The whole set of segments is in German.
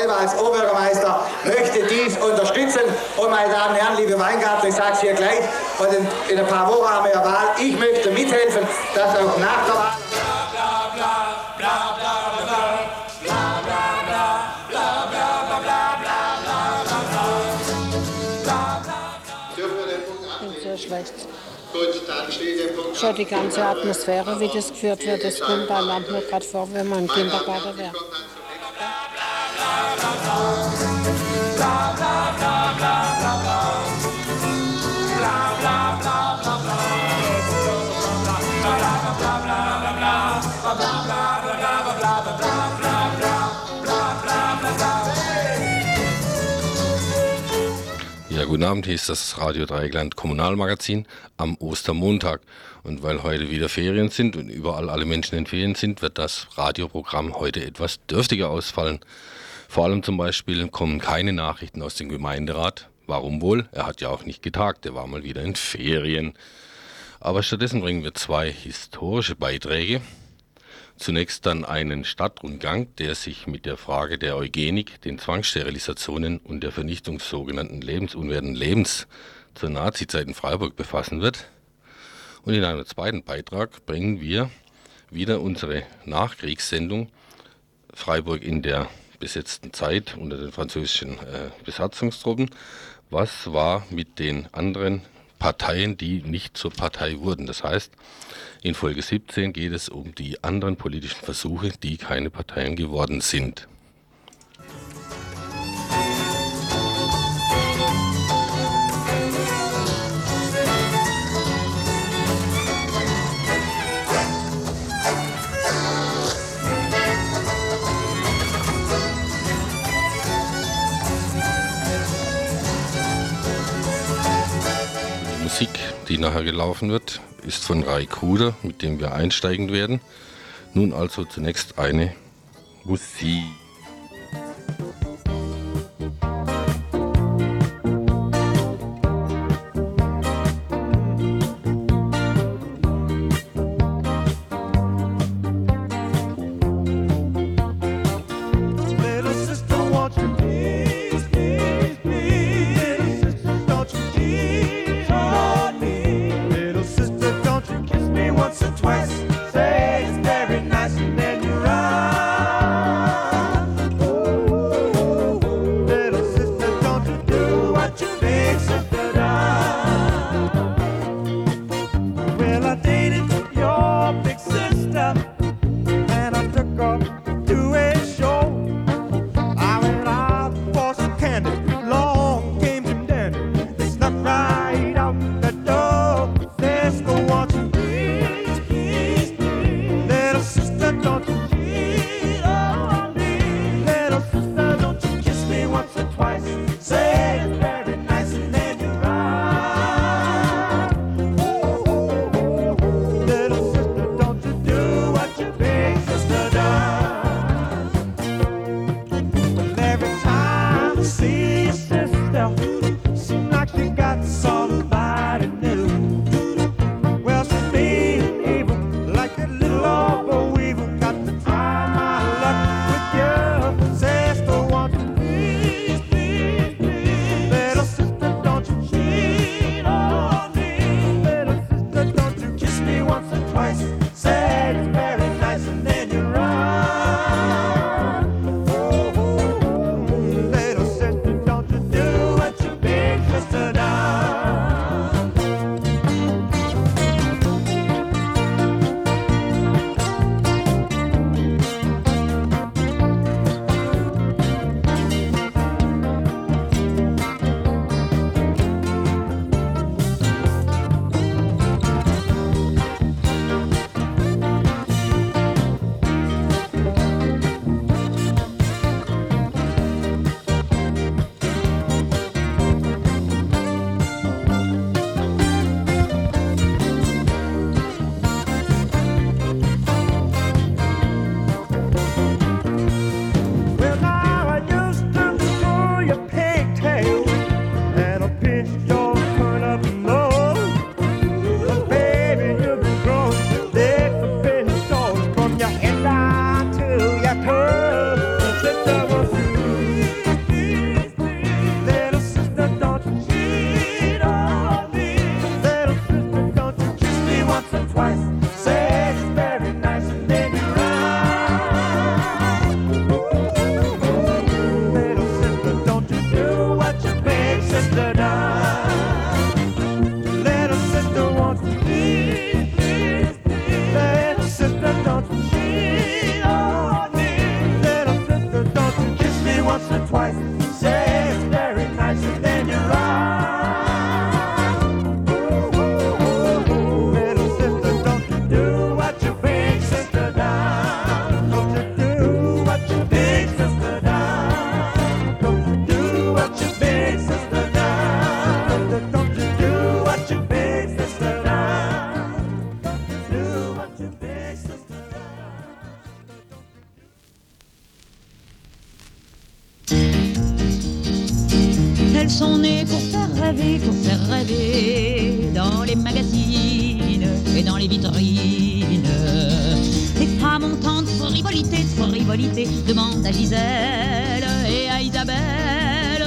selber als Oberbürgermeister möchte dies unterstützen. Und meine Damen und Herren, liebe Weingarten, ich sage es hier gleich, und in, in ein paar Wochen haben wir ja Wahl. Ich möchte mithelfen, dass auch nach der Wahl... Gut, dann steht der Punkt. Schon die ganze Atmosphäre, wie das geführt wird, das kommt einem mir gerade vor, wenn man im Kindergarten wäre. Ja, guten Abend, hier ist das Radio Dreieckland Kommunalmagazin am Ostermontag. Und weil heute wieder Ferien sind und überall alle Menschen in Ferien sind, wird das Radioprogramm heute etwas dürftiger ausfallen. Vor allem zum Beispiel kommen keine Nachrichten aus dem Gemeinderat. Warum wohl? Er hat ja auch nicht getagt, er war mal wieder in Ferien. Aber stattdessen bringen wir zwei historische Beiträge. Zunächst dann einen Stadtrundgang, der sich mit der Frage der Eugenik, den Zwangssterilisationen und der Vernichtung sogenannten lebensunwerten Lebens zur Nazizeit in Freiburg befassen wird. Und in einem zweiten Beitrag bringen wir wieder unsere Nachkriegssendung Freiburg in der besetzten Zeit unter den französischen äh, Besatzungstruppen. Was war mit den anderen Parteien, die nicht zur Partei wurden? Das heißt, in Folge 17 geht es um die anderen politischen Versuche, die keine Parteien geworden sind. Die nachher gelaufen wird, ist von Rai Kuder, mit dem wir einsteigen werden. Nun also zunächst eine Musik. Dans les magazines et dans les vitrines. Les femmes ont tant de frivolité, de frivolité, demande à Gisèle et à Isabelle.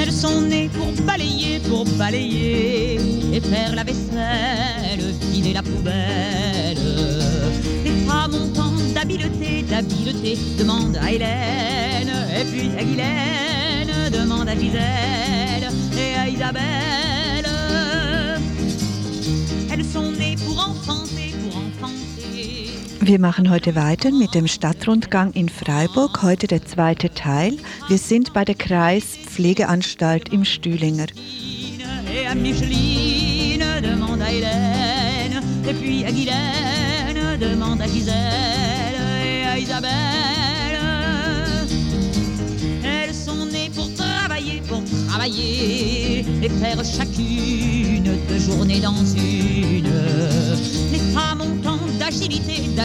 Elles sont nées pour balayer, pour balayer et faire la vaisselle, vider la poubelle. Les femmes ont tant d'habileté, d'habileté, demande à Hélène Wir machen heute weiter mit dem Stadtrundgang in Freiburg, heute der zweite Teil. Wir sind bei der Kreispflegeanstalt im Stühlinger. Pour travailler, et faire chacune deux journées dans une.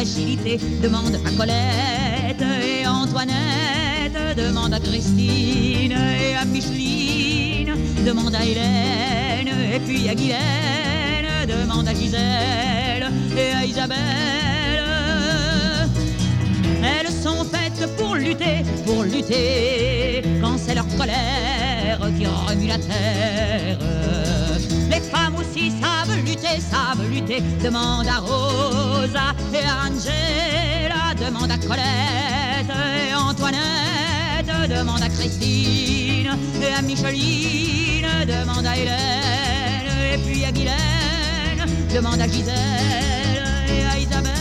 Demande à Colette et Antoinette, demande à Christine et à Micheline, demande à Hélène et puis à Guylaine, demande à Gisèle et à Isabelle. Elles sont faites pour lutter, pour lutter, quand c'est leur colère qui remue la terre. Les femmes aussi savent lutter, savent lutter. Demande à Rosa et à Angela, demande à Colette et Antoinette, demande à Christine et à Micheline, demande à Hélène et puis à Guylaine, demande à Gisèle et à Isabelle,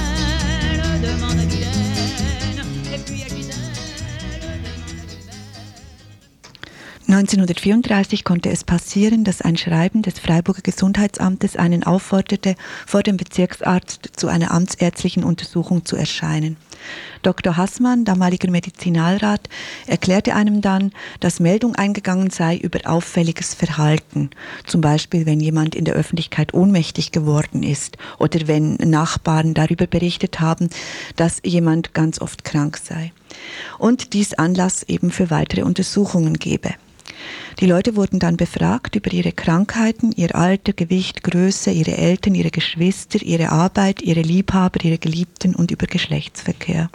1934 konnte es passieren, dass ein Schreiben des Freiburger Gesundheitsamtes einen aufforderte, vor dem Bezirksarzt zu einer amtsärztlichen Untersuchung zu erscheinen. Dr. Hassmann, damaliger Medizinalrat, erklärte einem dann, dass Meldung eingegangen sei über auffälliges Verhalten, zum Beispiel wenn jemand in der Öffentlichkeit ohnmächtig geworden ist oder wenn Nachbarn darüber berichtet haben, dass jemand ganz oft krank sei. Und dies Anlass eben für weitere Untersuchungen gebe. Die Leute wurden dann befragt über ihre Krankheiten, ihr Alter, Gewicht, Größe, ihre Eltern, ihre Geschwister, ihre Arbeit, ihre Liebhaber, ihre Geliebten und über Geschlechtsverkehr.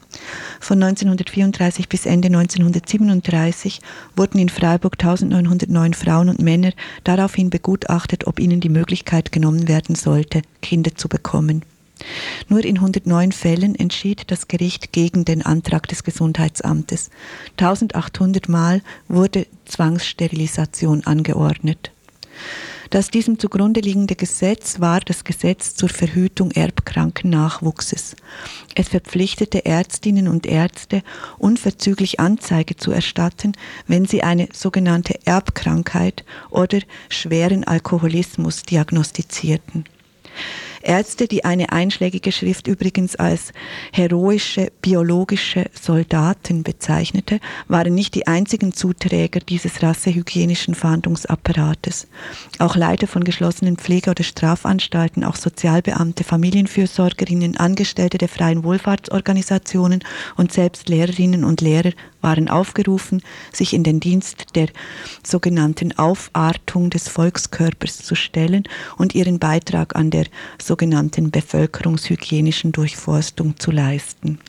Von 1934 bis Ende 1937 wurden in Freiburg 1909 Frauen und Männer daraufhin begutachtet, ob ihnen die Möglichkeit genommen werden sollte, Kinder zu bekommen. Nur in 109 Fällen entschied das Gericht gegen den Antrag des Gesundheitsamtes. 1800 Mal wurde Zwangssterilisation angeordnet. Das diesem zugrunde liegende Gesetz war das Gesetz zur Verhütung erbkranken Nachwuchses. Es verpflichtete Ärztinnen und Ärzte, unverzüglich Anzeige zu erstatten, wenn sie eine sogenannte Erbkrankheit oder schweren Alkoholismus diagnostizierten. Ärzte, die eine einschlägige Schrift übrigens als heroische biologische Soldaten bezeichnete, waren nicht die einzigen Zuträger dieses rassehygienischen Fahndungsapparates. Auch Leiter von geschlossenen Pflege- oder Strafanstalten, auch Sozialbeamte, Familienfürsorgerinnen, Angestellte der freien Wohlfahrtsorganisationen und selbst Lehrerinnen und Lehrer waren aufgerufen, sich in den Dienst der sogenannten Aufartung des Volkskörpers zu stellen und ihren Beitrag an der sogenannten bevölkerungshygienischen Durchforstung zu leisten.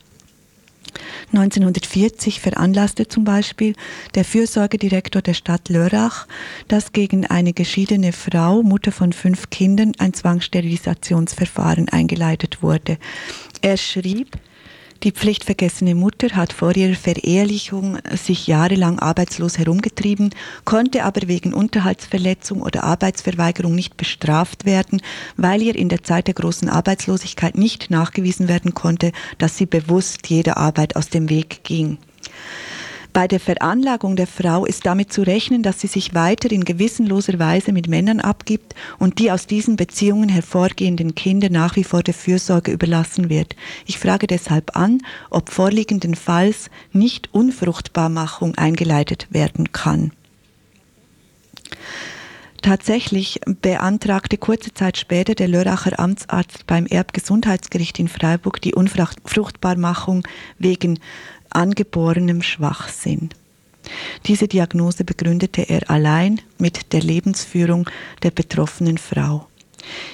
1940 veranlasste zum Beispiel der Fürsorgedirektor der Stadt Lörrach, dass gegen eine geschiedene Frau, Mutter von fünf Kindern, ein Zwangssterilisationsverfahren eingeleitet wurde. Er schrieb, die pflichtvergessene Mutter hat vor ihrer Verehelichung sich jahrelang arbeitslos herumgetrieben, konnte aber wegen Unterhaltsverletzung oder Arbeitsverweigerung nicht bestraft werden, weil ihr in der Zeit der großen Arbeitslosigkeit nicht nachgewiesen werden konnte, dass sie bewusst jeder Arbeit aus dem Weg ging. Bei der Veranlagung der Frau ist damit zu rechnen, dass sie sich weiter in gewissenloser Weise mit Männern abgibt und die aus diesen Beziehungen hervorgehenden Kinder nach wie vor der Fürsorge überlassen wird. Ich frage deshalb an, ob vorliegendenfalls nicht Unfruchtbarmachung eingeleitet werden kann. Tatsächlich beantragte kurze Zeit später der Lörracher Amtsarzt beim Erbgesundheitsgericht in Freiburg die Unfruchtbarmachung wegen angeborenem Schwachsinn. Diese Diagnose begründete er allein mit der Lebensführung der betroffenen Frau.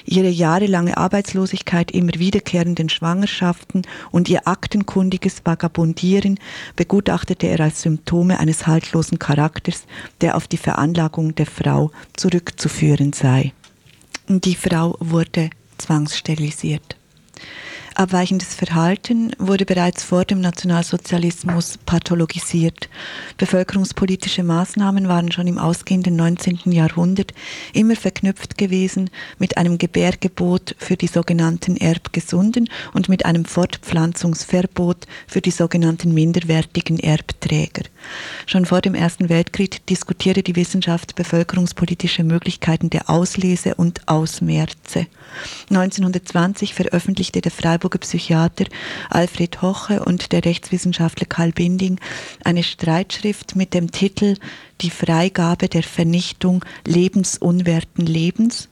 Ihre jahrelange Arbeitslosigkeit, immer wiederkehrenden Schwangerschaften und ihr aktenkundiges Vagabundieren begutachtete er als Symptome eines haltlosen Charakters, der auf die Veranlagung der Frau zurückzuführen sei. Die Frau wurde zwangssterilisiert. Abweichendes Verhalten wurde bereits vor dem Nationalsozialismus pathologisiert. Bevölkerungspolitische Maßnahmen waren schon im ausgehenden 19. Jahrhundert immer verknüpft gewesen mit einem Gebärgebot für die sogenannten Erbgesunden und mit einem Fortpflanzungsverbot für die sogenannten minderwertigen Erbträger. Schon vor dem Ersten Weltkrieg diskutierte die Wissenschaft bevölkerungspolitische Möglichkeiten der Auslese und Ausmerze. 1920 veröffentlichte der Freiburger Psychiater Alfred Hoche und der Rechtswissenschaftler Karl Binding eine Streitschrift mit dem Titel Die Freigabe der Vernichtung lebensunwerten Lebens,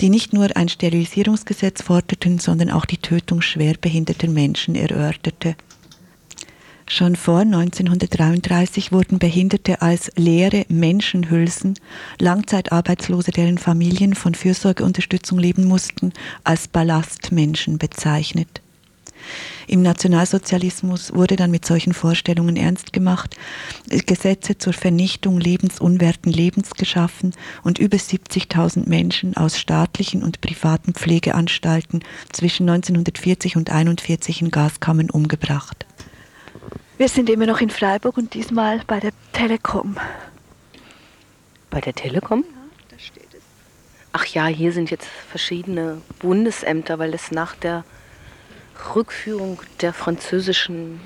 die nicht nur ein Sterilisierungsgesetz forderten, sondern auch die Tötung schwerbehinderter Menschen erörterte. Schon vor 1933 wurden Behinderte als leere Menschenhülsen, Langzeitarbeitslose, deren Familien von Fürsorgeunterstützung leben mussten, als Ballastmenschen bezeichnet. Im Nationalsozialismus wurde dann mit solchen Vorstellungen ernst gemacht, Gesetze zur Vernichtung lebensunwerten Lebens geschaffen und über 70.000 Menschen aus staatlichen und privaten Pflegeanstalten zwischen 1940 und 1941 in Gaskammern umgebracht. Wir sind immer noch in Freiburg und diesmal bei der Telekom. Bei der Telekom? Ja, da steht es. Ach ja, hier sind jetzt verschiedene Bundesämter, weil es nach der Rückführung der französischen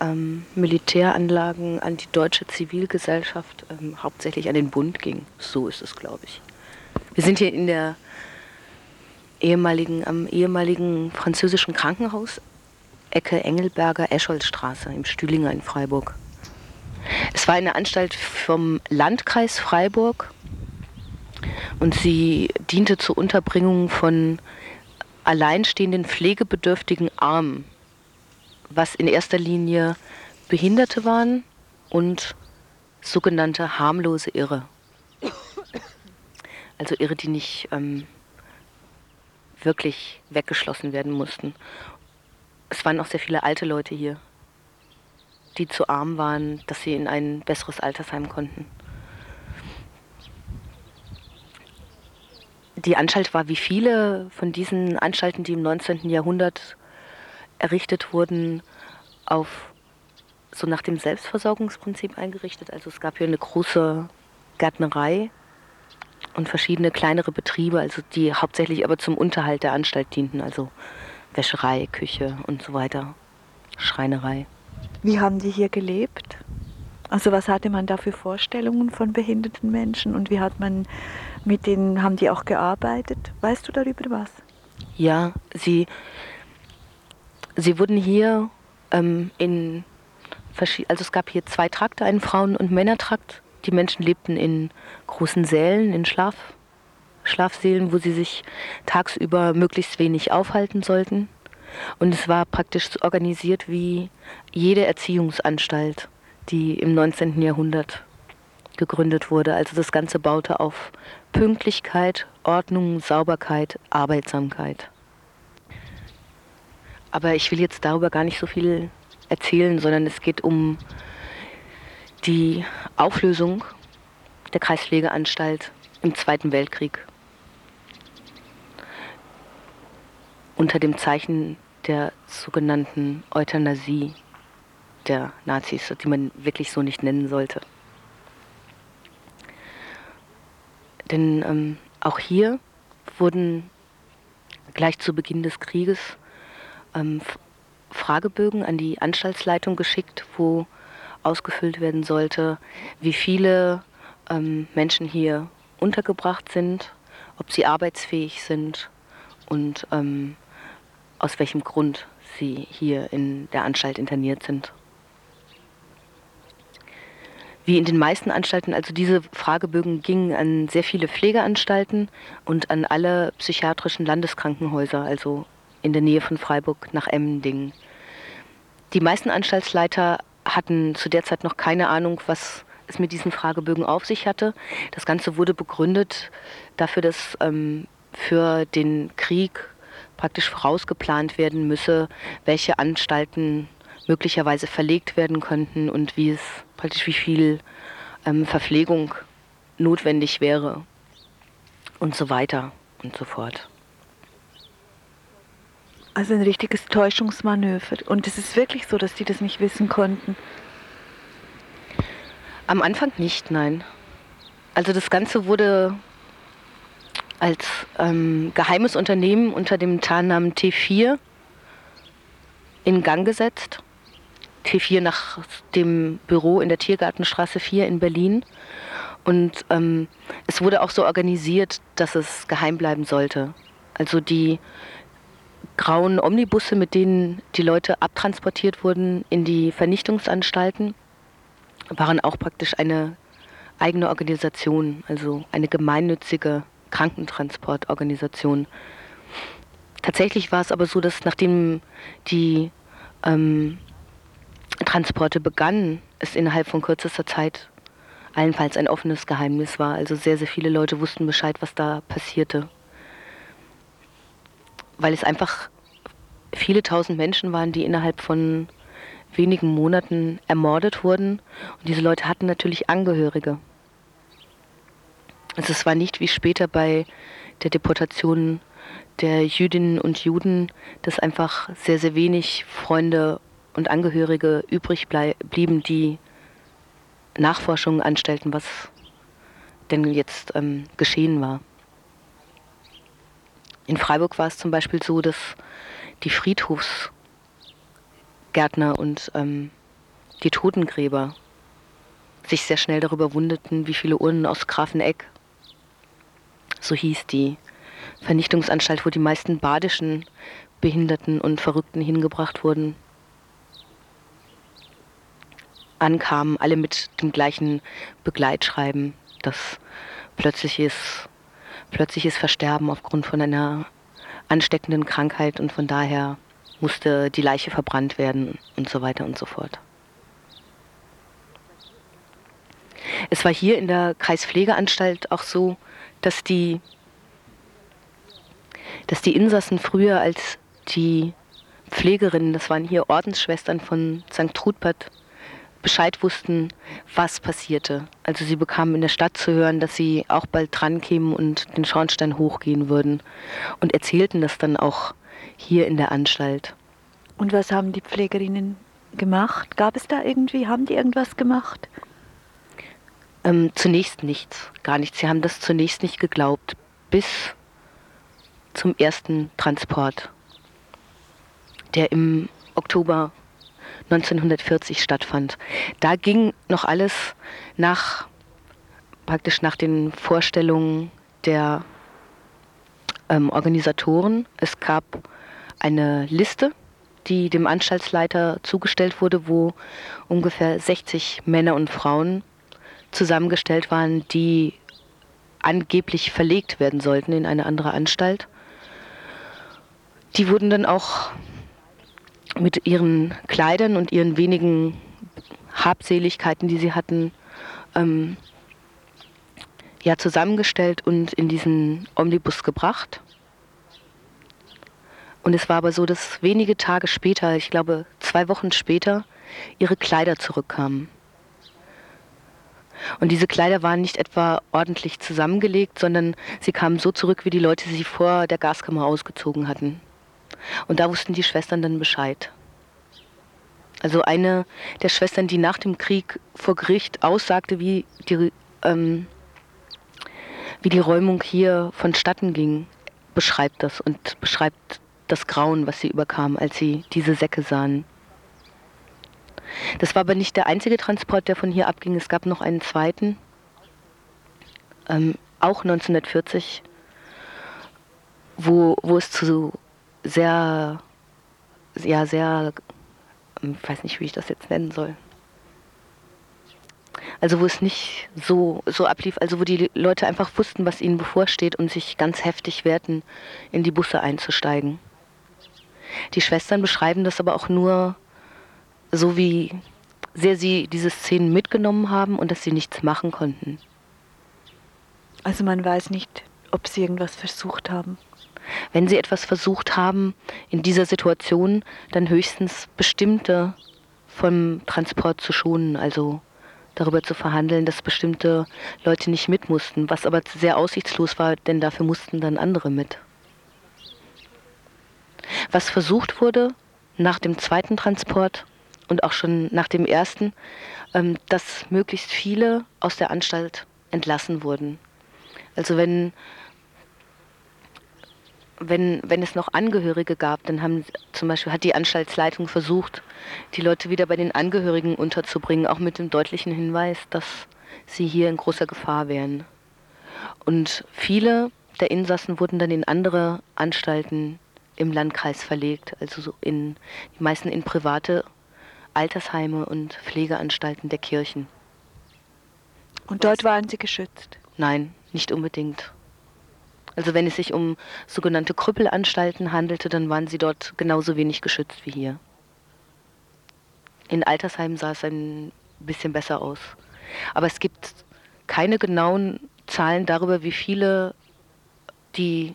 ähm, Militäranlagen an die deutsche Zivilgesellschaft ähm, hauptsächlich an den Bund ging. So ist es, glaube ich. Wir sind hier in der ehemaligen, am ehemaligen französischen Krankenhaus Ecke Engelberger Escholzstraße im Stühlinger in Freiburg. Es war eine Anstalt vom Landkreis Freiburg und sie diente zur Unterbringung von alleinstehenden pflegebedürftigen Armen, was in erster Linie Behinderte waren und sogenannte harmlose Irre. Also Irre, die nicht ähm, wirklich weggeschlossen werden mussten. Es waren auch sehr viele alte Leute hier, die zu arm waren, dass sie in ein besseres Altersheim konnten. Die Anstalt war wie viele von diesen Anstalten, die im 19. Jahrhundert errichtet wurden, auf so nach dem Selbstversorgungsprinzip eingerichtet. Also es gab hier eine große Gärtnerei und verschiedene kleinere Betriebe, also die hauptsächlich aber zum Unterhalt der Anstalt dienten, also Wäscherei, Küche und so weiter, Schreinerei. Wie haben die hier gelebt? Also was hatte man da für Vorstellungen von behinderten Menschen und wie hat man mit denen, haben die auch gearbeitet? Weißt du darüber was? Ja, sie, sie wurden hier ähm, in verschiedenen, also es gab hier zwei Trakte, einen Frauen- und Männertrakt. Die Menschen lebten in großen Sälen, in Schlaf, Schlafsälen, wo sie sich tagsüber möglichst wenig aufhalten sollten. Und es war praktisch organisiert wie jede Erziehungsanstalt, die im 19. Jahrhundert gegründet wurde. Also das Ganze baute auf Pünktlichkeit, Ordnung, Sauberkeit, Arbeitsamkeit. Aber ich will jetzt darüber gar nicht so viel erzählen, sondern es geht um die Auflösung der Kreispflegeanstalt im Zweiten Weltkrieg. Unter dem Zeichen der sogenannten Euthanasie der Nazis, die man wirklich so nicht nennen sollte. Denn ähm, auch hier wurden gleich zu Beginn des Krieges ähm, Fragebögen an die Anstaltsleitung geschickt, wo ausgefüllt werden sollte, wie viele ähm, Menschen hier untergebracht sind, ob sie arbeitsfähig sind und ähm, aus welchem Grund sie hier in der Anstalt interniert sind. Wie in den meisten Anstalten, also diese Fragebögen gingen an sehr viele Pflegeanstalten und an alle psychiatrischen Landeskrankenhäuser, also in der Nähe von Freiburg nach Emmendingen. Die meisten Anstaltsleiter hatten zu der Zeit noch keine Ahnung, was es mit diesen Fragebögen auf sich hatte. Das Ganze wurde begründet dafür, dass ähm, für den Krieg praktisch vorausgeplant werden müsse, welche Anstalten möglicherweise verlegt werden könnten und wie es praktisch wie viel ähm, Verpflegung notwendig wäre und so weiter und so fort. Also ein richtiges Täuschungsmanöver. Und es ist wirklich so, dass die das nicht wissen konnten. Am Anfang nicht, nein. Also das Ganze wurde als ähm, geheimes Unternehmen unter dem Tarnnamen T4 in Gang gesetzt. T4 nach dem Büro in der Tiergartenstraße 4 in Berlin. Und ähm, es wurde auch so organisiert, dass es geheim bleiben sollte. Also die grauen Omnibusse, mit denen die Leute abtransportiert wurden in die Vernichtungsanstalten, waren auch praktisch eine eigene Organisation, also eine gemeinnützige Krankentransportorganisation. Tatsächlich war es aber so, dass nachdem die ähm, Transporte begannen, es innerhalb von kürzester Zeit allenfalls ein offenes Geheimnis war. Also sehr, sehr viele Leute wussten Bescheid, was da passierte. Weil es einfach viele tausend Menschen waren, die innerhalb von wenigen Monaten ermordet wurden. Und diese Leute hatten natürlich Angehörige. Also es war nicht wie später bei der Deportation der Jüdinnen und Juden, dass einfach sehr, sehr wenig Freunde und Angehörige übrig blieben, die Nachforschungen anstellten, was denn jetzt ähm, geschehen war. In Freiburg war es zum Beispiel so, dass die Friedhofsgärtner und ähm, die Totengräber sich sehr schnell darüber wunderten, wie viele Urnen aus Grafeneck, so hieß die Vernichtungsanstalt, wo die meisten badischen Behinderten und Verrückten hingebracht wurden, ankamen, alle mit dem gleichen Begleitschreiben, das plötzliches, plötzliches Versterben aufgrund von einer ansteckenden Krankheit und von daher musste die Leiche verbrannt werden und so weiter und so fort. Es war hier in der Kreispflegeanstalt auch so, dass die, dass die Insassen früher als die Pflegerinnen, das waren hier Ordensschwestern von St. Trudpert, Bescheid wussten, was passierte. Also sie bekamen in der Stadt zu hören, dass sie auch bald dran kämen und den Schornstein hochgehen würden und erzählten das dann auch hier in der Anstalt. Und was haben die Pflegerinnen gemacht? Gab es da irgendwie, haben die irgendwas gemacht? Ähm, zunächst nichts, gar nichts. Sie haben das zunächst nicht geglaubt, bis zum ersten Transport, der im Oktober 1940 stattfand. Da ging noch alles nach praktisch nach den Vorstellungen der ähm, Organisatoren. Es gab eine Liste, die dem Anstaltsleiter zugestellt wurde, wo ungefähr 60 Männer und Frauen zusammengestellt waren, die angeblich verlegt werden sollten in eine andere Anstalt. Die wurden dann auch mit ihren Kleidern und ihren wenigen Habseligkeiten, die sie hatten, ähm, ja, zusammengestellt und in diesen Omnibus gebracht. Und es war aber so, dass wenige Tage später, ich glaube zwei Wochen später ihre Kleider zurückkamen. Und diese Kleider waren nicht etwa ordentlich zusammengelegt, sondern sie kamen so zurück, wie die Leute sie vor der Gaskammer ausgezogen hatten. Und da wussten die Schwestern dann Bescheid. Also eine der Schwestern, die nach dem Krieg vor Gericht aussagte, wie die, ähm, wie die Räumung hier vonstatten ging, beschreibt das und beschreibt das Grauen, was sie überkam, als sie diese Säcke sahen. Das war aber nicht der einzige Transport, der von hier abging. Es gab noch einen zweiten, ähm, auch 1940, wo, wo es zu sehr, ja, sehr, ähm, ich weiß nicht, wie ich das jetzt nennen soll. Also wo es nicht so, so ablief, also wo die Leute einfach wussten, was ihnen bevorsteht und sich ganz heftig wehrten, in die Busse einzusteigen. Die Schwestern beschreiben das aber auch nur so, wie sehr sie diese Szenen mitgenommen haben und dass sie nichts machen konnten. Also man weiß nicht, ob sie irgendwas versucht haben. Wenn sie etwas versucht haben in dieser Situation, dann höchstens bestimmte vom Transport zu schonen, also darüber zu verhandeln, dass bestimmte Leute nicht mit mussten, was aber sehr aussichtslos war, denn dafür mussten dann andere mit. Was versucht wurde nach dem zweiten Transport und auch schon nach dem ersten, ähm, dass möglichst viele aus der Anstalt entlassen wurden. Also wenn, wenn, wenn es noch Angehörige gab, dann haben zum Beispiel hat die Anstaltsleitung versucht, die Leute wieder bei den Angehörigen unterzubringen, auch mit dem deutlichen Hinweis, dass sie hier in großer Gefahr wären. Und viele der Insassen wurden dann in andere Anstalten im Landkreis verlegt, also so in, die meisten in private Altersheime und Pflegeanstalten der Kirchen. Und dort waren sie geschützt? Nein, nicht unbedingt. Also wenn es sich um sogenannte Krüppelanstalten handelte, dann waren sie dort genauso wenig geschützt wie hier. In Altersheimen sah es ein bisschen besser aus. Aber es gibt keine genauen Zahlen darüber, wie viele die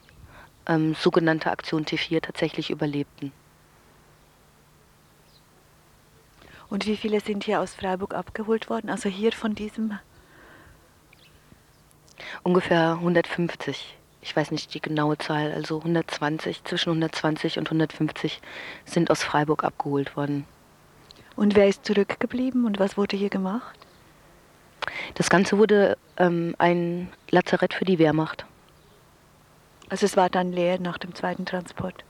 ähm, sogenannte Aktion T4 tatsächlich überlebten. Und wie viele sind hier aus Freiburg abgeholt worden? Also hier von diesem? Ungefähr 150. Ich weiß nicht die genaue Zahl, also 120, zwischen 120 und 150 sind aus Freiburg abgeholt worden. Und wer ist zurückgeblieben und was wurde hier gemacht? Das Ganze wurde ähm, ein Lazarett für die Wehrmacht. Also es war dann leer nach dem zweiten Transport?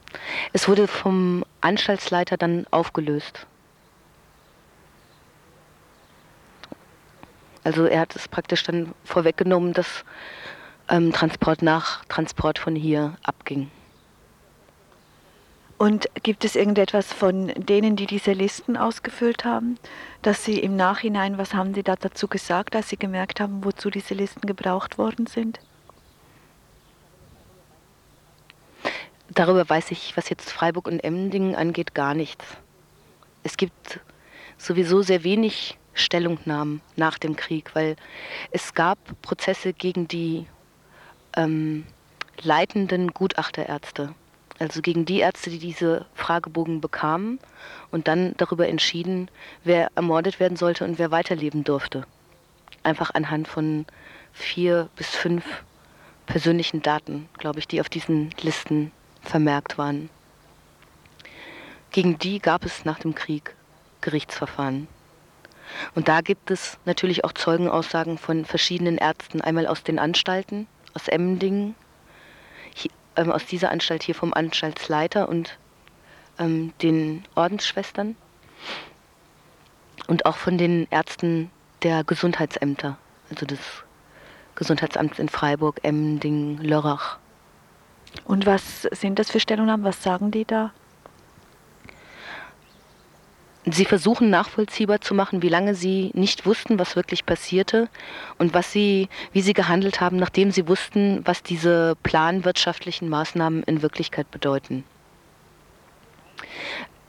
Es wurde vom Anstaltsleiter dann aufgelöst. Also er hat es praktisch dann vorweggenommen, dass ähm, Transport nach Transport von hier abging. Und gibt es irgendetwas von denen, die diese Listen ausgefüllt haben, dass sie im Nachhinein, was haben sie da dazu gesagt, als sie gemerkt haben, wozu diese Listen gebraucht worden sind? Darüber weiß ich, was jetzt Freiburg und Emmendingen angeht, gar nichts. Es gibt sowieso sehr wenig Stellungnahmen nach dem Krieg, weil es gab Prozesse gegen die ähm, leitenden Gutachterärzte, also gegen die Ärzte, die diese Fragebogen bekamen und dann darüber entschieden, wer ermordet werden sollte und wer weiterleben durfte. Einfach anhand von vier bis fünf persönlichen Daten, glaube ich, die auf diesen Listen vermerkt waren. Gegen die gab es nach dem Krieg Gerichtsverfahren. Und da gibt es natürlich auch Zeugenaussagen von verschiedenen Ärzten, einmal aus den Anstalten, aus Emmendingen, hier, ähm, aus dieser Anstalt hier vom Anstaltsleiter und ähm, den Ordensschwestern und auch von den Ärzten der Gesundheitsämter, also des Gesundheitsamts in Freiburg, Emmendingen, Lörrach. Und was sind das für Stellungnahmen? Was sagen die da? Sie versuchen nachvollziehbar zu machen, wie lange sie nicht wussten, was wirklich passierte und was sie, wie sie gehandelt haben, nachdem sie wussten, was diese planwirtschaftlichen Maßnahmen in Wirklichkeit bedeuten.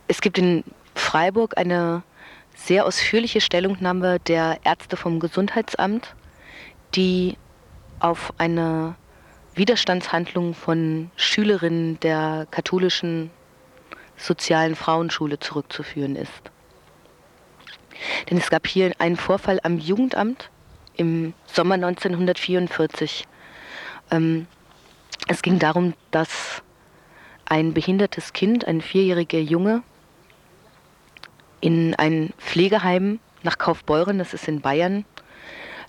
Es gibt in Freiburg eine sehr ausführliche Stellungnahme der Ärzte vom Gesundheitsamt, die auf eine Widerstandshandlung von Schülerinnen der katholischen sozialen Frauenschule zurückzuführen ist. Denn es gab hier einen Vorfall am Jugendamt im Sommer 1944. Ähm, es ging darum, dass ein behindertes Kind, ein vierjähriger Junge, in ein Pflegeheim nach Kaufbeuren, das ist in Bayern,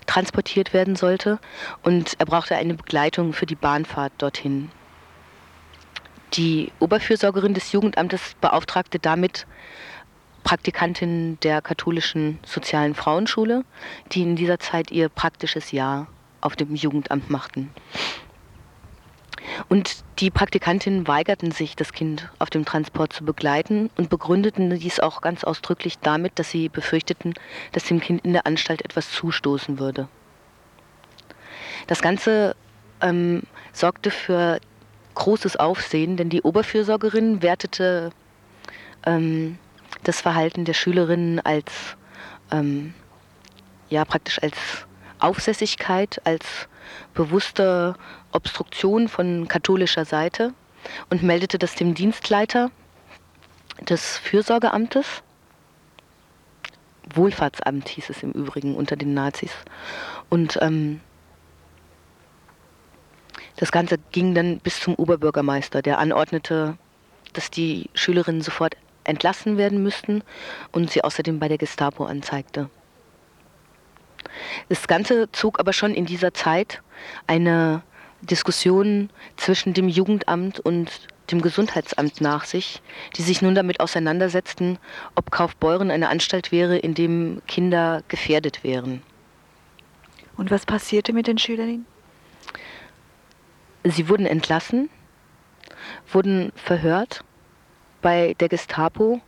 transportiert werden sollte. Und er brauchte eine Begleitung für die Bahnfahrt dorthin. Die Oberfürsorgerin des Jugendamtes beauftragte damit Praktikantinnen der katholischen sozialen Frauenschule, die in dieser Zeit ihr praktisches Jahr auf dem Jugendamt machten. Und die Praktikantinnen weigerten sich, das Kind auf dem Transport zu begleiten und begründeten dies auch ganz ausdrücklich damit, dass sie befürchteten, dass dem Kind in der Anstalt etwas zustoßen würde. Das Ganze ähm, sorgte für großes Aufsehen, denn die Oberfürsorgerin wertete ähm, das Verhalten der Schülerinnen als ähm, ja praktisch als Aufsässigkeit, als bewusste Obstruktion von katholischer Seite und meldete das dem Dienstleiter des Fürsorgeamtes. Wohlfahrtsamt hieß es im Übrigen unter den Nazis. Und ähm, das Ganze ging dann bis zum Oberbürgermeister, der anordnete, dass die Schülerinnen sofort entlassen werden müssten und sie außerdem bei der Gestapo anzeigte. Das Ganze zog aber schon in dieser Zeit eine Diskussion zwischen dem Jugendamt und dem Gesundheitsamt nach sich, die sich nun damit auseinandersetzten, ob Kaufbeuren eine Anstalt wäre, in dem Kinder gefährdet wären. Und was passierte mit den Schülerinnen? Sie wurden entlassen, wurden verhört bei der Gestapo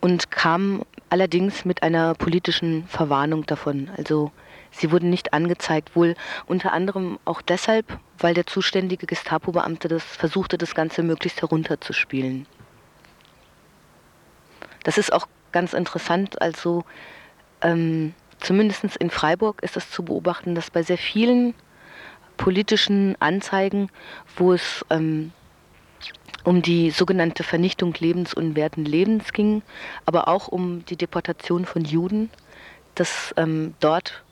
und kamen allerdings mit einer politischen Verwarnung davon. Also sie wurden nicht angezeigt, wohl unter anderem auch deshalb, weil der zuständige Gestapo-Beamte das versuchte, das Ganze möglichst herunterzuspielen. Das ist auch ganz interessant. Also ähm, zumindest in Freiburg ist das zu beobachten, dass bei sehr vielen politischen Anzeigen, wo es ähm, um die sogenannte Vernichtung lebensunwerten Lebens ging, aber auch um die Deportation von Juden, dass ähm, dort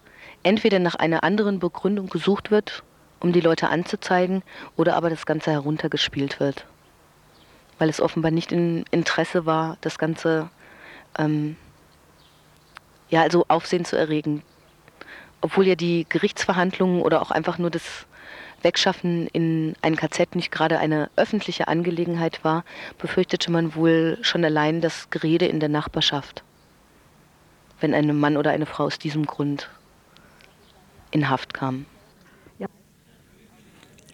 entweder nach einer anderen Begründung gesucht wird, um die Leute anzuzeigen, oder aber das Ganze heruntergespielt wird. Weil es offenbar nicht in Interesse war, das Ganze ähm, ja, also Aufsehen zu erregen. Obwohl ja die Gerichtsverhandlungen oder auch einfach nur das Wegschaffen in ein KZ nicht gerade eine öffentliche Angelegenheit war, befürchtete man wohl schon allein das Gerede in der Nachbarschaft, wenn ein Mann oder eine Frau aus diesem Grund in Haft kam.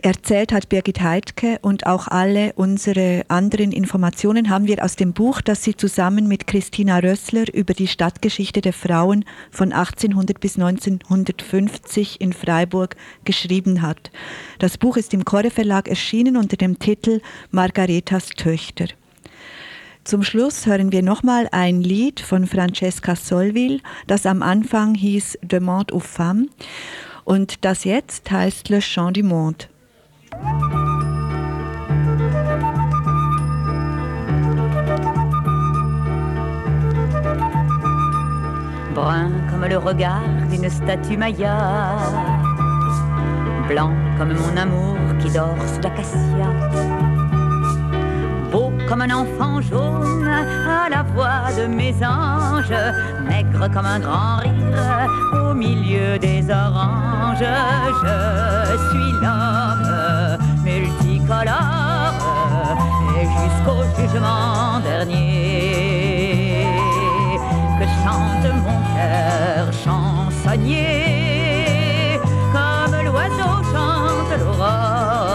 Erzählt hat Birgit Heidke und auch alle unsere anderen Informationen haben wir aus dem Buch, das sie zusammen mit Christina Rössler über die Stadtgeschichte der Frauen von 1800 bis 1950 in Freiburg geschrieben hat. Das Buch ist im Corre Verlag erschienen unter dem Titel Margaretas Töchter. Zum Schluss hören wir nochmal ein Lied von Francesca Solville, das am Anfang hieß Demande aux femmes und das jetzt heißt Le Chant du Monde. Brun comme le regard d'une statue maya, blanc comme mon amour qui dort sous l'acacia, beau comme un enfant jaune à la voix de mes anges, maigre comme un grand rire au milieu des oranges. Je suis l'homme multicolore et jusqu'au jugement dernier que chante mon cœur chansonnier comme l'oiseau chante l'aurore.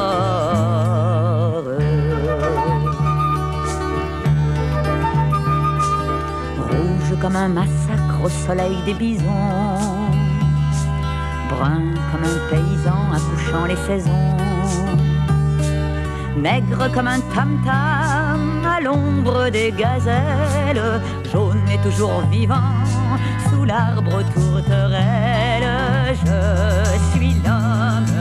Rouge comme un massacre au soleil des bisons, brun comme un paysan accouchant les saisons, maigre comme un tam-tam à l'ombre des gazelles, jaune et toujours vivant sous l'arbre tourterelle. Je suis l'homme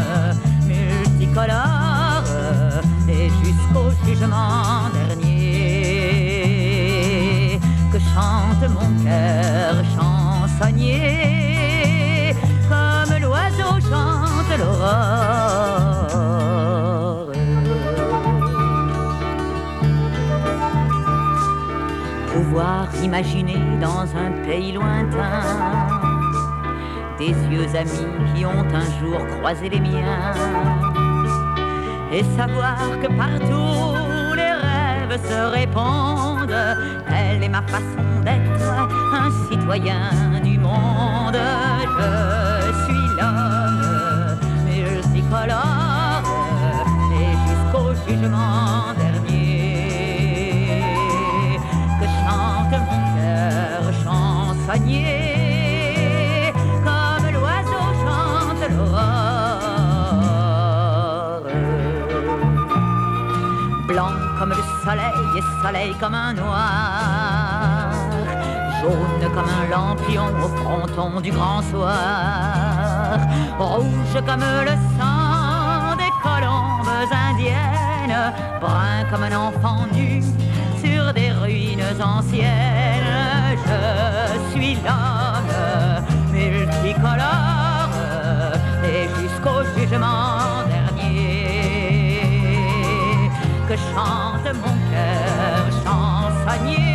imaginer dans un pays lointain des yeux amis qui ont un jour croisé les miens et savoir que partout les rêves se répondent. Elle est ma façon d'être un citoyen du monde. Je suis l'homme multicolore et jusqu'au jugement comme l'oiseau chante l'aurore blanc comme le soleil et soleil comme un noir, jaune comme un lampion au fronton du grand soir, rouge comme le sang des colombes indiennes, brun comme un enfant nu des ruines anciennes. Je suis l'homme multicolore et jusqu'au jugement dernier que chante mon cœur chansonnier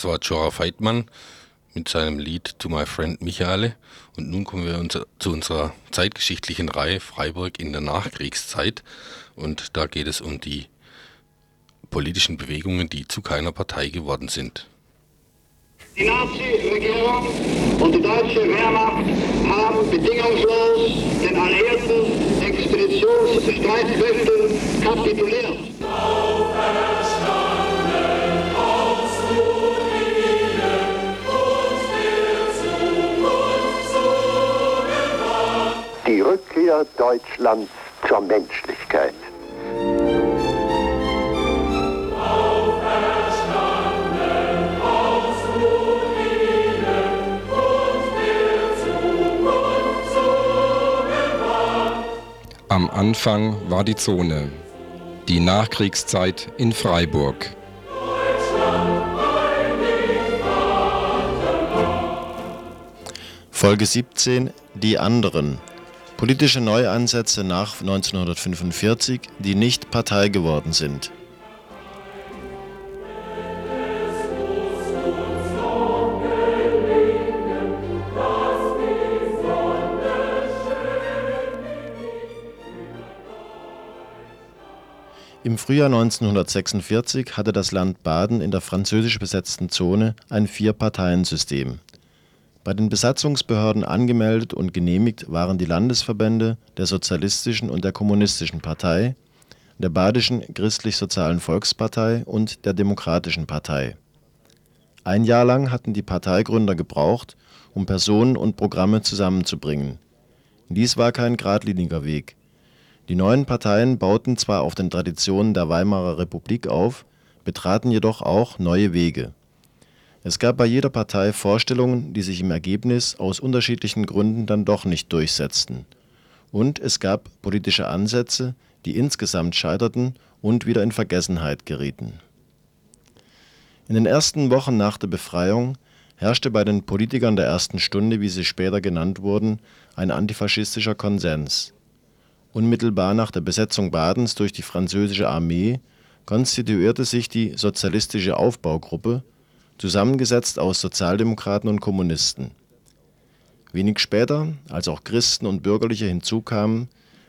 das war Jorah Feitmann mit seinem Lied To My Friend Michaele. Und nun kommen wir unser, zu unserer zeitgeschichtlichen Reihe Freiburg in der Nachkriegszeit. Und da geht es um die politischen Bewegungen, die zu keiner Partei geworden sind. Die Nazi-Regierung und die deutsche Wehrmacht haben bedingungslos den alliierten Expeditionsstreitkräften kapituliert. Rückkehr Deutschlands zur Menschlichkeit. Am Anfang war die Zone, die Nachkriegszeit in Freiburg. Folge 17 Die anderen. Politische Neuansätze nach 1945, die nicht Partei geworden sind. Im Frühjahr 1946 hatte das Land Baden in der französisch besetzten Zone ein Vier-Parteien-System. Bei den Besatzungsbehörden angemeldet und genehmigt waren die Landesverbände der Sozialistischen und der Kommunistischen Partei, der Badischen Christlich-Sozialen Volkspartei und der Demokratischen Partei. Ein Jahr lang hatten die Parteigründer gebraucht, um Personen und Programme zusammenzubringen. Dies war kein geradliniger Weg. Die neuen Parteien bauten zwar auf den Traditionen der Weimarer Republik auf, betraten jedoch auch neue Wege. Es gab bei jeder Partei Vorstellungen, die sich im Ergebnis aus unterschiedlichen Gründen dann doch nicht durchsetzten. Und es gab politische Ansätze, die insgesamt scheiterten und wieder in Vergessenheit gerieten. In den ersten Wochen nach der Befreiung herrschte bei den Politikern der ersten Stunde, wie sie später genannt wurden, ein antifaschistischer Konsens. Unmittelbar nach der Besetzung Badens durch die französische Armee konstituierte sich die Sozialistische Aufbaugruppe, zusammengesetzt aus Sozialdemokraten und Kommunisten. Wenig später, als auch Christen und Bürgerliche hinzukamen,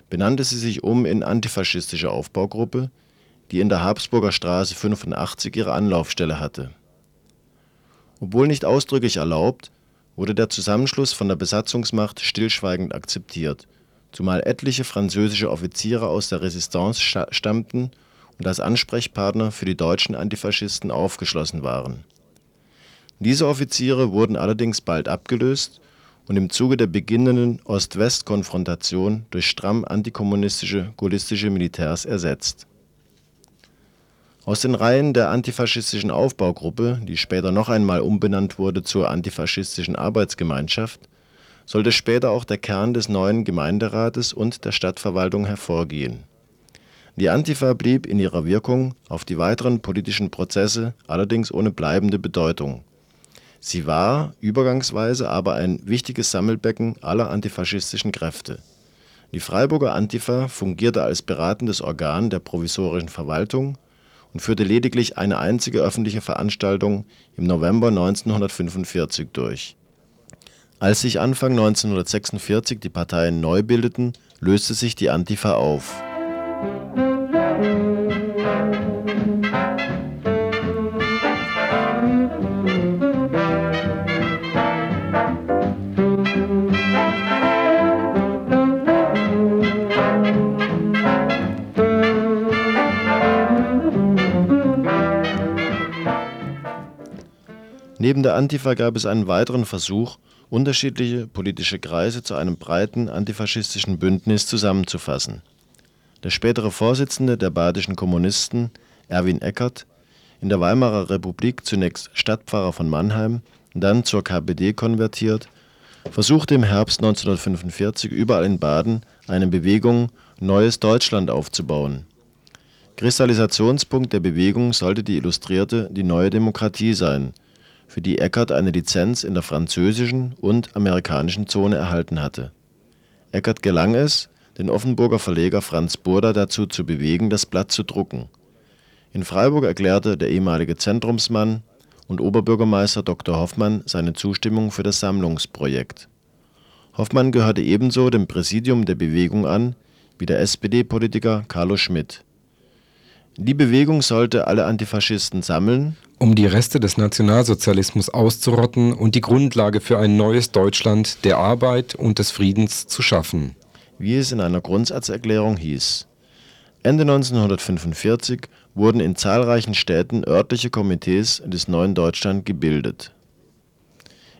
benannte sie sich um in Antifaschistische Aufbaugruppe, die in der Habsburger Straße 85 ihre Anlaufstelle hatte. Obwohl nicht ausdrücklich erlaubt, wurde der Zusammenschluss von der Besatzungsmacht stillschweigend akzeptiert, zumal etliche französische Offiziere aus der Resistance stammten und als Ansprechpartner für die deutschen Antifaschisten aufgeschlossen waren. Diese Offiziere wurden allerdings bald abgelöst und im Zuge der beginnenden Ost-West-Konfrontation durch stramm antikommunistische gaullistische Militärs ersetzt. Aus den Reihen der Antifaschistischen Aufbaugruppe, die später noch einmal umbenannt wurde zur Antifaschistischen Arbeitsgemeinschaft, sollte später auch der Kern des neuen Gemeinderates und der Stadtverwaltung hervorgehen. Die Antifa blieb in ihrer Wirkung auf die weiteren politischen Prozesse allerdings ohne bleibende Bedeutung. Sie war übergangsweise aber ein wichtiges Sammelbecken aller antifaschistischen Kräfte. Die Freiburger Antifa fungierte als beratendes Organ der provisorischen Verwaltung und führte lediglich eine einzige öffentliche Veranstaltung im November 1945 durch. Als sich Anfang 1946 die Parteien neu bildeten, löste sich die Antifa auf. Neben der Antifa gab es einen weiteren Versuch, unterschiedliche politische Kreise zu einem breiten antifaschistischen Bündnis zusammenzufassen. Der spätere Vorsitzende der badischen Kommunisten, Erwin Eckert, in der Weimarer Republik zunächst Stadtpfarrer von Mannheim, dann zur KPD konvertiert, versuchte im Herbst 1945 überall in Baden eine Bewegung Neues Deutschland aufzubauen. Kristallisationspunkt der Bewegung sollte die Illustrierte Die Neue Demokratie sein, für die Eckert eine Lizenz in der französischen und amerikanischen Zone erhalten hatte. Eckert gelang es, den Offenburger Verleger Franz Burda dazu zu bewegen, das Blatt zu drucken. In Freiburg erklärte der ehemalige Zentrumsmann und Oberbürgermeister Dr. Hoffmann seine Zustimmung für das Sammlungsprojekt. Hoffmann gehörte ebenso dem Präsidium der Bewegung an wie der SPD-Politiker Carlo Schmidt. Die Bewegung sollte alle Antifaschisten sammeln um die Reste des Nationalsozialismus auszurotten und die Grundlage für ein neues Deutschland der Arbeit und des Friedens zu schaffen. Wie es in einer Grundsatzerklärung hieß. Ende 1945 wurden in zahlreichen Städten örtliche Komitees des neuen Deutschland gebildet.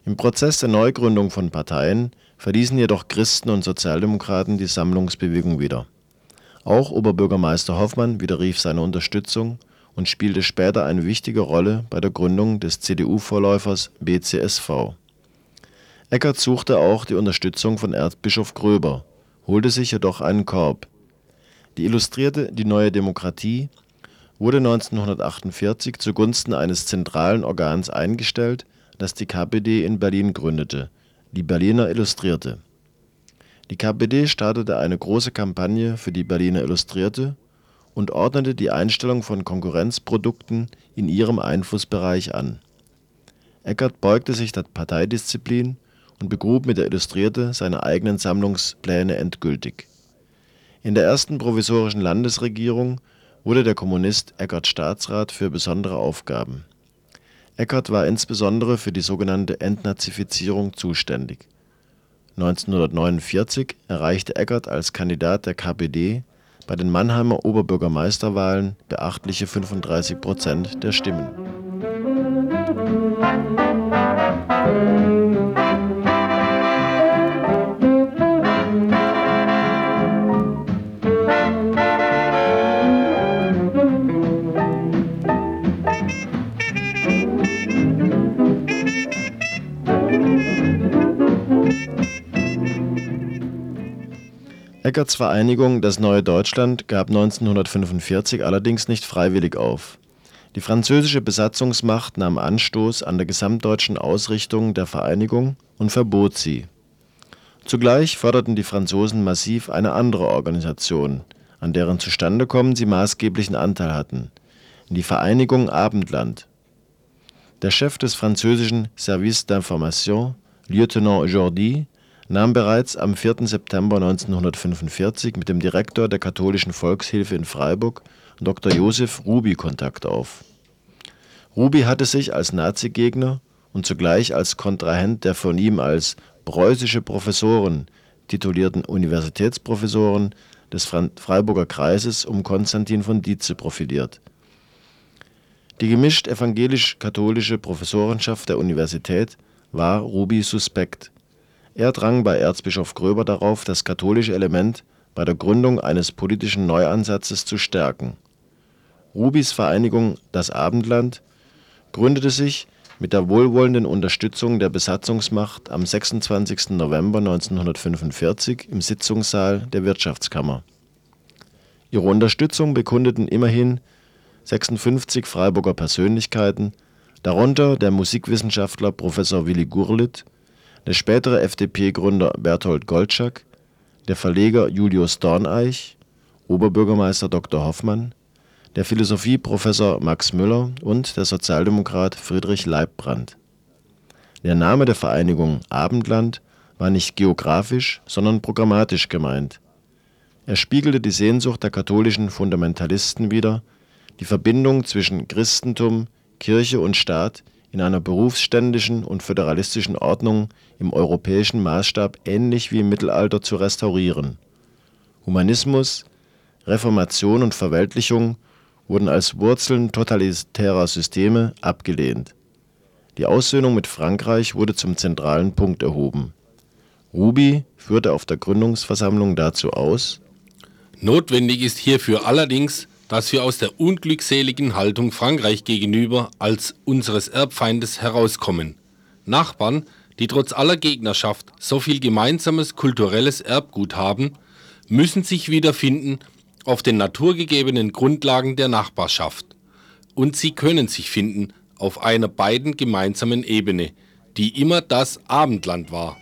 Im Prozess der Neugründung von Parteien verließen jedoch Christen und Sozialdemokraten die Sammlungsbewegung wieder. Auch Oberbürgermeister Hoffmann widerrief seine Unterstützung und spielte später eine wichtige Rolle bei der Gründung des CDU-Vorläufers BCSV. Eckert suchte auch die Unterstützung von Erzbischof Gröber, holte sich jedoch einen Korb. Die Illustrierte Die Neue Demokratie wurde 1948 zugunsten eines zentralen Organs eingestellt, das die KPD in Berlin gründete, die Berliner Illustrierte. Die KPD startete eine große Kampagne für die Berliner Illustrierte und ordnete die Einstellung von Konkurrenzprodukten in ihrem Einflussbereich an. Eckert beugte sich der Parteidisziplin und begrub mit der Illustrierte seine eigenen Sammlungspläne endgültig. In der ersten provisorischen Landesregierung wurde der Kommunist Eckert Staatsrat für besondere Aufgaben. Eckert war insbesondere für die sogenannte Entnazifizierung zuständig. 1949 erreichte Eckert als Kandidat der KPD bei den Mannheimer Oberbürgermeisterwahlen beachtliche 35 Prozent der Stimmen. Eckerts Vereinigung Das Neue Deutschland gab 1945 allerdings nicht freiwillig auf. Die französische Besatzungsmacht nahm Anstoß an der gesamtdeutschen Ausrichtung der Vereinigung und verbot sie. Zugleich forderten die Franzosen massiv eine andere Organisation, an deren Zustandekommen sie maßgeblichen Anteil hatten, die Vereinigung Abendland. Der Chef des französischen Service d'information, Lieutenant Jordi, nahm bereits am 4. September 1945 mit dem Direktor der Katholischen Volkshilfe in Freiburg, Dr. Josef Ruby, Kontakt auf. Ruby hatte sich als Nazigegner und zugleich als Kontrahent der von ihm als preußische Professoren titulierten Universitätsprofessoren des Freiburger Kreises um Konstantin von Dietze profiliert. Die gemischt evangelisch-katholische Professorenschaft der Universität war Ruby suspekt er drang bei Erzbischof Gröber darauf, das katholische Element bei der Gründung eines politischen Neuansatzes zu stärken. Rubis Vereinigung Das Abendland gründete sich mit der wohlwollenden Unterstützung der Besatzungsmacht am 26. November 1945 im Sitzungssaal der Wirtschaftskammer. Ihre Unterstützung bekundeten immerhin 56 Freiburger Persönlichkeiten, darunter der Musikwissenschaftler Professor Willi Gurlitt der spätere FDP-Gründer Berthold Goldschagg, der Verleger Julius Dorneich, Oberbürgermeister Dr. Hoffmann, der Philosophieprofessor Max Müller und der Sozialdemokrat Friedrich Leibbrandt. Der Name der Vereinigung Abendland war nicht geografisch, sondern programmatisch gemeint. Er spiegelte die Sehnsucht der katholischen Fundamentalisten wider, die Verbindung zwischen Christentum, Kirche und Staat in einer berufsständischen und föderalistischen Ordnung im europäischen Maßstab ähnlich wie im Mittelalter zu restaurieren. Humanismus, Reformation und Verweltlichung wurden als Wurzeln totalitärer Systeme abgelehnt. Die Aussöhnung mit Frankreich wurde zum zentralen Punkt erhoben. Ruby führte auf der Gründungsversammlung dazu aus, Notwendig ist hierfür allerdings dass wir aus der unglückseligen Haltung Frankreich gegenüber als unseres Erbfeindes herauskommen. Nachbarn, die trotz aller Gegnerschaft so viel gemeinsames kulturelles Erbgut haben, müssen sich wiederfinden auf den naturgegebenen Grundlagen der Nachbarschaft. Und sie können sich finden auf einer beiden gemeinsamen Ebene, die immer das Abendland war.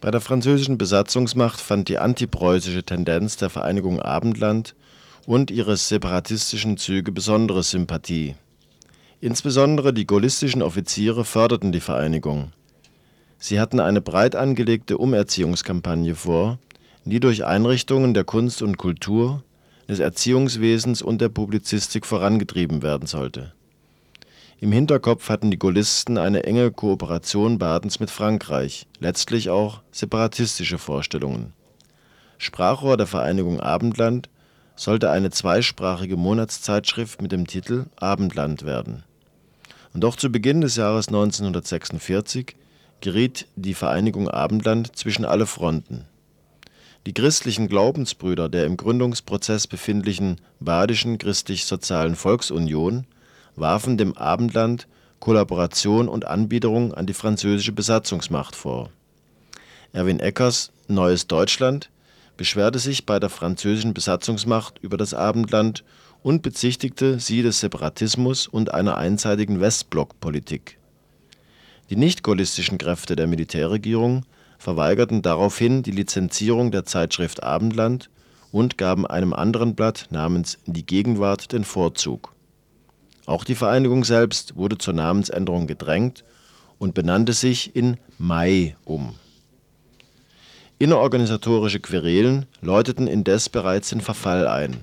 Bei der französischen Besatzungsmacht fand die antipreußische Tendenz der Vereinigung Abendland und ihre separatistischen Züge besondere Sympathie. Insbesondere die gaullistischen Offiziere förderten die Vereinigung. Sie hatten eine breit angelegte Umerziehungskampagne vor, die durch Einrichtungen der Kunst und Kultur, des Erziehungswesens und der Publizistik vorangetrieben werden sollte. Im Hinterkopf hatten die Gaullisten eine enge Kooperation Badens mit Frankreich, letztlich auch separatistische Vorstellungen. Sprachrohr der Vereinigung Abendland sollte eine zweisprachige Monatszeitschrift mit dem Titel Abendland werden. Und doch zu Beginn des Jahres 1946 geriet die Vereinigung Abendland zwischen alle Fronten. Die christlichen Glaubensbrüder der im Gründungsprozess befindlichen Badischen Christlich-Sozialen Volksunion warfen dem Abendland Kollaboration und Anbiederung an die französische Besatzungsmacht vor. Erwin Eckers Neues Deutschland beschwerte sich bei der französischen Besatzungsmacht über das Abendland und bezichtigte sie des Separatismus und einer einseitigen Westblockpolitik. Die nicht-gaullistischen Kräfte der Militärregierung verweigerten daraufhin die Lizenzierung der Zeitschrift Abendland und gaben einem anderen Blatt namens Die Gegenwart den Vorzug. Auch die Vereinigung selbst wurde zur Namensänderung gedrängt und benannte sich in Mai um. Innerorganisatorische Querelen läuteten indes bereits den Verfall ein.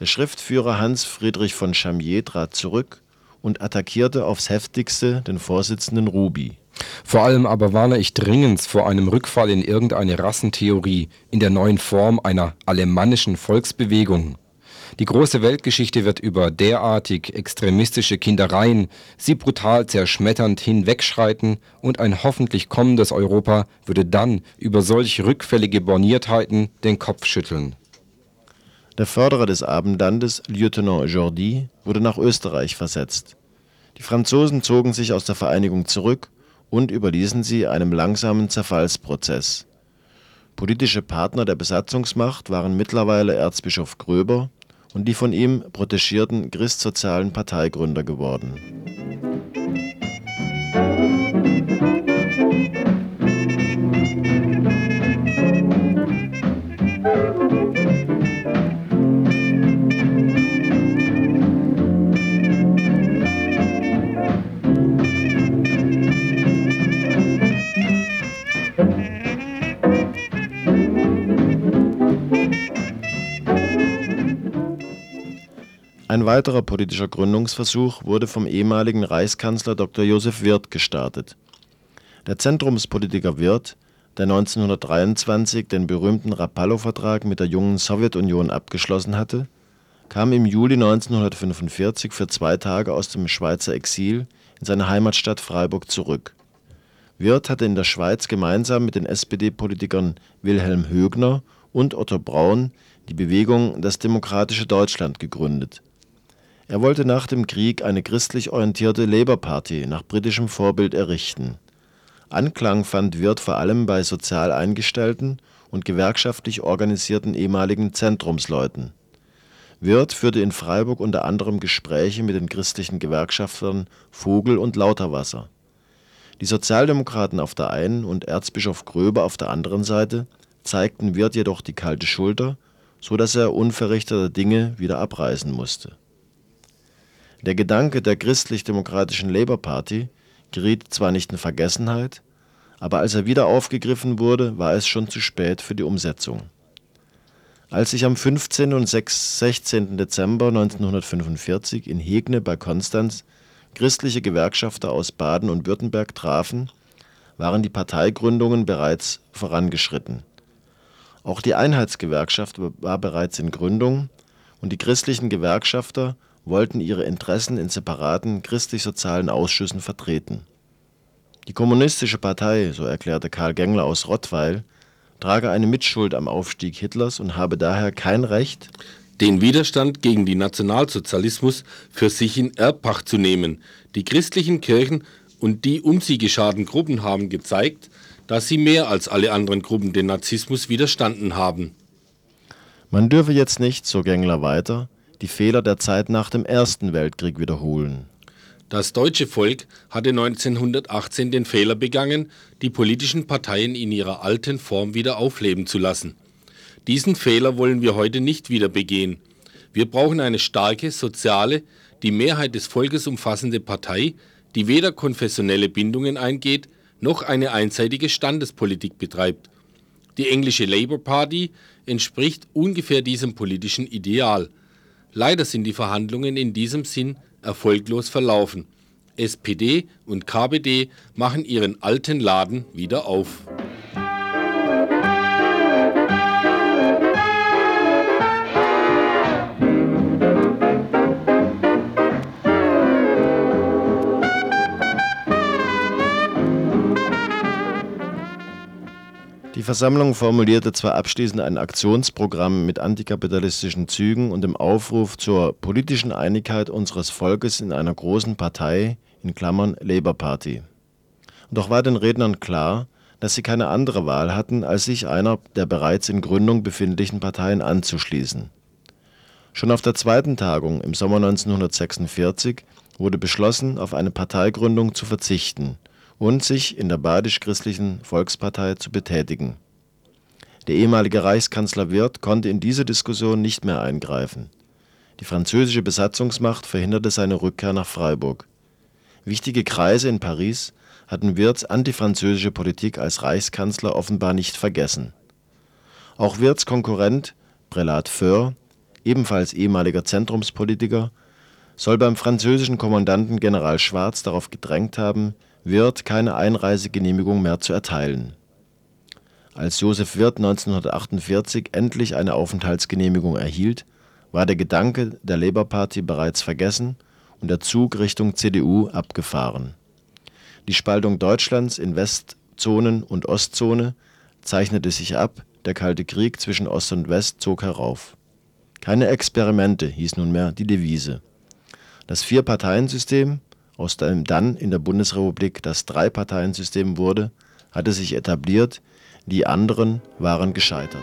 Der Schriftführer Hans Friedrich von Chamier trat zurück und attackierte aufs heftigste den Vorsitzenden Ruby. Vor allem aber warne ich dringend vor einem Rückfall in irgendeine Rassentheorie in der neuen Form einer alemannischen Volksbewegung. Die große Weltgeschichte wird über derartig extremistische Kindereien, sie brutal zerschmetternd hinwegschreiten und ein hoffentlich kommendes Europa würde dann über solch rückfällige Borniertheiten den Kopf schütteln. Der Förderer des Abendlandes, Lieutenant Jordi, wurde nach Österreich versetzt. Die Franzosen zogen sich aus der Vereinigung zurück und überließen sie einem langsamen Zerfallsprozess. Politische Partner der Besatzungsmacht waren mittlerweile Erzbischof Gröber und die von ihm protegierten christsozialen Parteigründer geworden. Ein weiterer politischer Gründungsversuch wurde vom ehemaligen Reichskanzler Dr. Josef Wirth gestartet. Der Zentrumspolitiker Wirth, der 1923 den berühmten Rapallo-Vertrag mit der jungen Sowjetunion abgeschlossen hatte, kam im Juli 1945 für zwei Tage aus dem Schweizer Exil in seine Heimatstadt Freiburg zurück. Wirth hatte in der Schweiz gemeinsam mit den SPD-Politikern Wilhelm Högner und Otto Braun die Bewegung Das demokratische Deutschland gegründet er wollte nach dem Krieg eine christlich orientierte Labour Party nach britischem Vorbild errichten. Anklang fand Wirth vor allem bei sozial eingestellten und gewerkschaftlich organisierten ehemaligen Zentrumsleuten. Wirth führte in Freiburg unter anderem Gespräche mit den christlichen Gewerkschaftern Vogel und Lauterwasser. Die Sozialdemokraten auf der einen und Erzbischof Gröber auf der anderen Seite zeigten Wirth jedoch die kalte Schulter, so dass er unverrichteter Dinge wieder abreisen musste der Gedanke der christlich-demokratischen Labour Party geriet zwar nicht in Vergessenheit, aber als er wieder aufgegriffen wurde, war es schon zu spät für die Umsetzung. Als sich am 15. und 16. Dezember 1945 in Hegne bei Konstanz christliche Gewerkschafter aus Baden und Württemberg trafen, waren die Parteigründungen bereits vorangeschritten. Auch die Einheitsgewerkschaft war bereits in Gründung und die christlichen Gewerkschafter wollten ihre Interessen in separaten christlich-sozialen Ausschüssen vertreten. Die Kommunistische Partei, so erklärte Karl Gengler aus Rottweil, trage eine Mitschuld am Aufstieg Hitlers und habe daher kein Recht, den Widerstand gegen den Nationalsozialismus für sich in Erbpacht zu nehmen. Die christlichen Kirchen und die um sie geschadenen Gruppen haben gezeigt, dass sie mehr als alle anderen Gruppen den Nazismus widerstanden haben. Man dürfe jetzt nicht, so Gengler weiter, die Fehler der Zeit nach dem Ersten Weltkrieg wiederholen. Das deutsche Volk hatte 1918 den Fehler begangen, die politischen Parteien in ihrer alten Form wieder aufleben zu lassen. Diesen Fehler wollen wir heute nicht wieder begehen. Wir brauchen eine starke, soziale, die Mehrheit des Volkes umfassende Partei, die weder konfessionelle Bindungen eingeht, noch eine einseitige Standespolitik betreibt. Die englische Labour Party entspricht ungefähr diesem politischen Ideal. Leider sind die Verhandlungen in diesem Sinn erfolglos verlaufen. SPD und KPD machen ihren alten Laden wieder auf. Versammlung formulierte zwar abschließend ein Aktionsprogramm mit antikapitalistischen Zügen und dem Aufruf zur politischen Einigkeit unseres Volkes in einer großen Partei in Klammern (Labour Party). Doch war den Rednern klar, dass sie keine andere Wahl hatten, als sich einer der bereits in Gründung befindlichen Parteien anzuschließen. Schon auf der zweiten Tagung im Sommer 1946 wurde beschlossen, auf eine Parteigründung zu verzichten und sich in der Badisch-Christlichen Volkspartei zu betätigen. Der ehemalige Reichskanzler Wirth konnte in diese Diskussion nicht mehr eingreifen. Die französische Besatzungsmacht verhinderte seine Rückkehr nach Freiburg. Wichtige Kreise in Paris hatten Wirths antifranzösische Politik als Reichskanzler offenbar nicht vergessen. Auch Wirths Konkurrent Prälat Föhr, ebenfalls ehemaliger Zentrumspolitiker, soll beim französischen Kommandanten General Schwarz darauf gedrängt haben Wirth keine Einreisegenehmigung mehr zu erteilen. Als Josef Wirth 1948 endlich eine Aufenthaltsgenehmigung erhielt, war der Gedanke der Labour Party bereits vergessen und der Zug Richtung CDU abgefahren. Die Spaltung Deutschlands in Westzonen und Ostzone zeichnete sich ab, der Kalte Krieg zwischen Ost und West zog herauf. Keine Experimente hieß nunmehr die Devise. Das Vier-Parteien-System aus dem dann in der Bundesrepublik das Drei-Parteien-System wurde, hatte sich etabliert, die anderen waren gescheitert.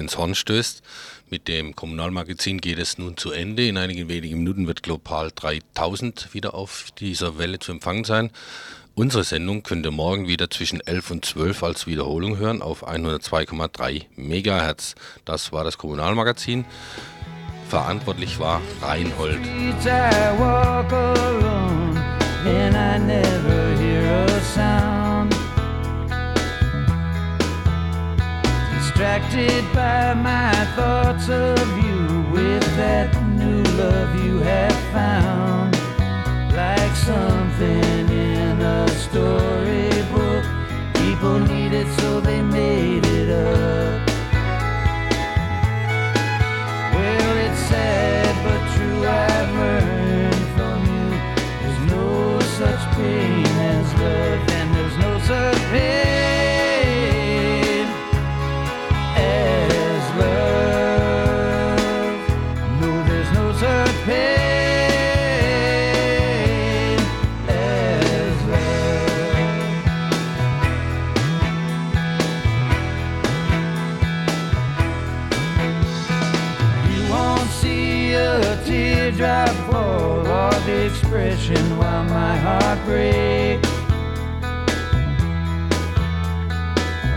ins Horn stößt. Mit dem Kommunalmagazin geht es nun zu Ende. In einigen wenigen Minuten wird Global 3000 wieder auf dieser Welle zu empfangen sein. Unsere Sendung könnt ihr morgen wieder zwischen 11 und 12 als Wiederholung hören auf 102,3 Megahertz. Das war das Kommunalmagazin. Verantwortlich war Reinhold. streets Distracted by my thoughts of you. With that new love you have ocean while my heart breaks.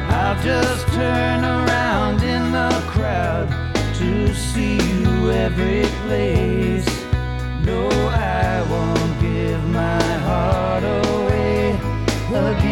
I'll just turn around in the crowd to see you every place. No, I won't give my heart away again.